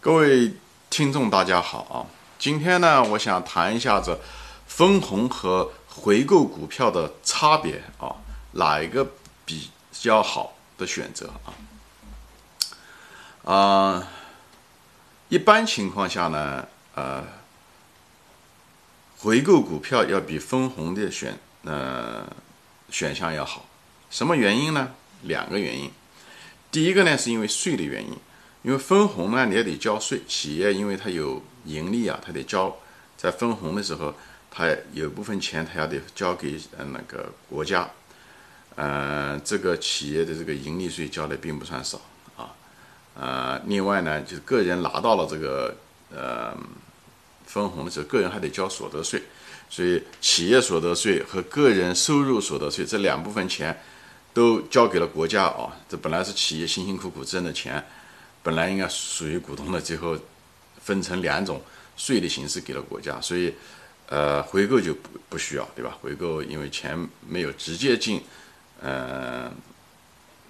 各位听众，大家好啊！今天呢，我想谈一下子分红和回购股票的差别啊，哪一个比较好的选择啊？啊，一般情况下呢，呃，回购股票要比分红的选呃选项要好。什么原因呢？两个原因。第一个呢，是因为税的原因。因为分红呢，你也得交税。企业因为它有盈利啊，它得交。在分红的时候，它有部分钱，它要得交给呃那个国家。呃，这个企业的这个盈利税交的并不算少啊。呃，另外呢，就是个人拿到了这个呃分红的时候，个人还得交所得税。所以，企业所得税和个人收入所得税这两部分钱都交给了国家啊。这本来是企业辛辛苦苦挣的钱。本来应该属于股东的，最后分成两种税的形式给了国家，所以，呃，回购就不不需要，对吧？回购因为钱没有直接进，呃，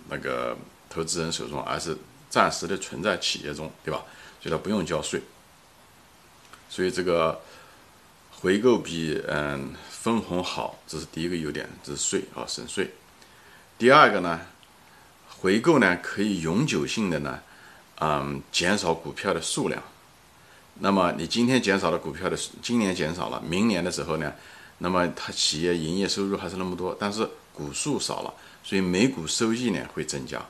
那个投资人手中，而是暂时的存在企业中，对吧？所以它不用交税。所以这个回购比嗯分红好，这是第一个优点，这是税啊省税。第二个呢，回购呢可以永久性的呢。嗯，减少股票的数量。那么你今天减少了股票的，今年减少了，明年的时候呢，那么它企业营业收入还是那么多，但是股数少了，所以每股收益呢会增加，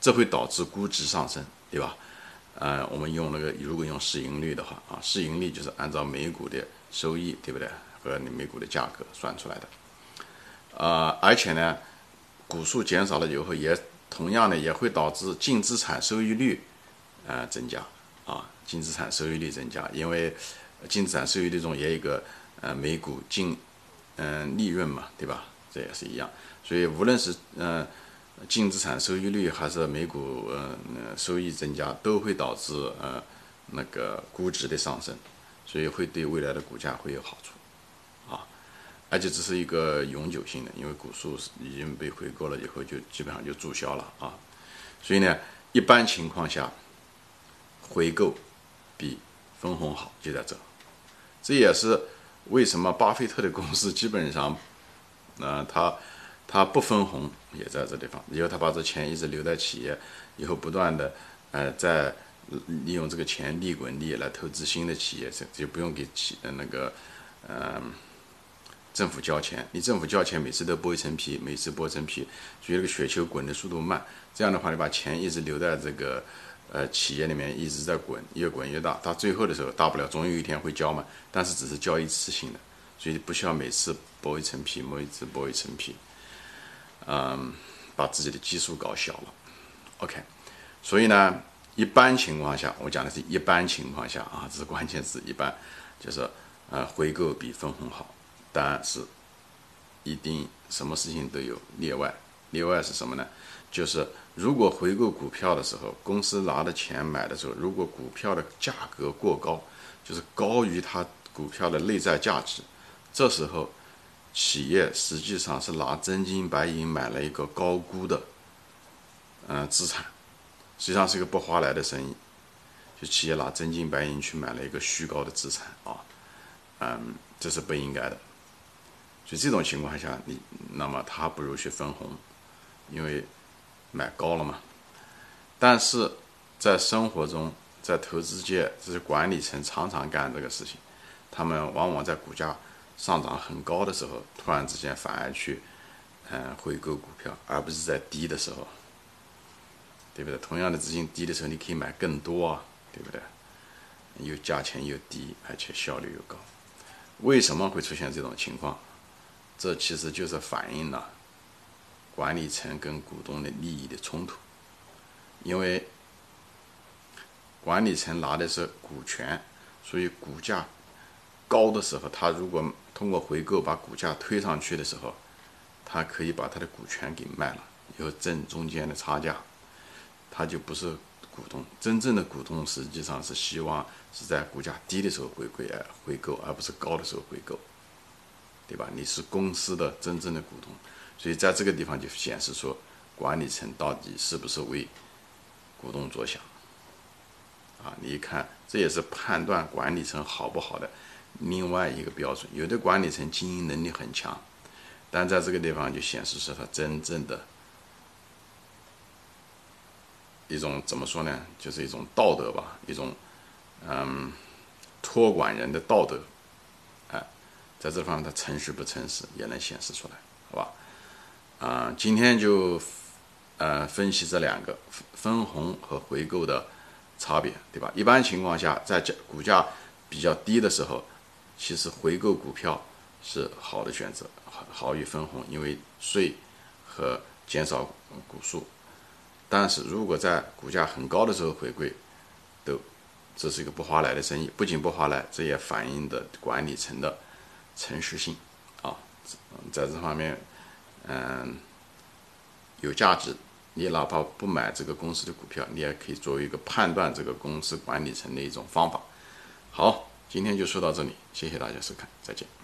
这会导致估值上升，对吧？呃，我们用那个如果用市盈率的话啊，市盈率就是按照每股的收益，对不对？和你每股的价格算出来的。呃，而且呢，股数减少了以后，也同样的也会导致净资产收益率。呃，增加啊，净资产收益率增加，因为净资产收益率中也有一个呃每股净嗯利润嘛，对吧？这也是一样，所以无论是嗯净资产收益率还是每股呃收益增加，都会导致呃那个估值的上升，所以会对未来的股价会有好处啊，而且这是一个永久性的，因为股数已经被回购了以后，就基本上就注销了啊，所以呢，一般情况下。回购比分红好，就在这。这也是为什么巴菲特的公司基本上，呃，他他不分红也在这地方。以后他把这钱一直留在企业，以后不断的呃在利用这个钱利滚利来投资新的企业，这就不用给企那个呃政府交钱。你政府交钱，每次都剥一层皮，每次剥一层皮，所以这个雪球滚的速度慢。这样的话，你把钱一直留在这个。呃，企业里面一直在滚，越滚越大，到最后的时候，大不了总有一天会交嘛。但是只是交一次性的，所以不需要每次剥一层皮，每一次剥一层皮，嗯，把自己的基数搞小了。OK，所以呢，一般情况下，我讲的是一般情况下啊，这是关键词，一般就是呃，回购比分红好，但是一定什么事情都有例外，另外是什么呢？就是如果回购股票的时候，公司拿的钱买的时候，如果股票的价格过高，就是高于它股票的内在价值，这时候企业实际上是拿真金白银买了一个高估的，嗯，资产，实际上是一个不划来的生意，就企业拿真金白银去买了一个虚高的资产啊，嗯，这是不应该的。所以这种情况下，你那么他不如去分红，因为。买高了嘛？但是在生活中，在投资界，这些管理层常常干这个事情。他们往往在股价上涨很高的时候，突然之间反而去，嗯，回购股票，而不是在低的时候，对不对？同样的资金低的时候，你可以买更多啊，对不对？又价钱又低，而且效率又高。为什么会出现这种情况？这其实就是反映了。管理层跟股东的利益的冲突，因为管理层拿的是股权，所以股价高的时候，他如果通过回购把股价推上去的时候，他可以把他的股权给卖了，以后挣中间的差价，他就不是股东。真正的股东实际上是希望是在股价低的时候回归，回购，而不是高的时候回购，对吧？你是公司的真正的股东。所以在这个地方就显示出管理层到底是不是为股东着想，啊，你一看，这也是判断管理层好不好的另外一个标准。有的管理层经营能力很强，但在这个地方就显示出他真正的一种怎么说呢？就是一种道德吧，一种嗯托管人的道德。哎，在这方面他诚实不诚实也能显示出来，好吧？啊，今天就。呃，分析这两个分红和回购的差别，对吧？一般情况下，在价股价比较低的时候，其实回购股票是好的选择，好好于分红，因为税和减少股数。但是如果在股价很高的时候回归，都这是一个不划来的生意，不仅不划来，这也反映的管理层的诚实性啊，在这方面，嗯，有价值。你哪怕不买这个公司的股票，你也可以作为一个判断这个公司管理层的一种方法。好，今天就说到这里，谢谢大家收看，再见。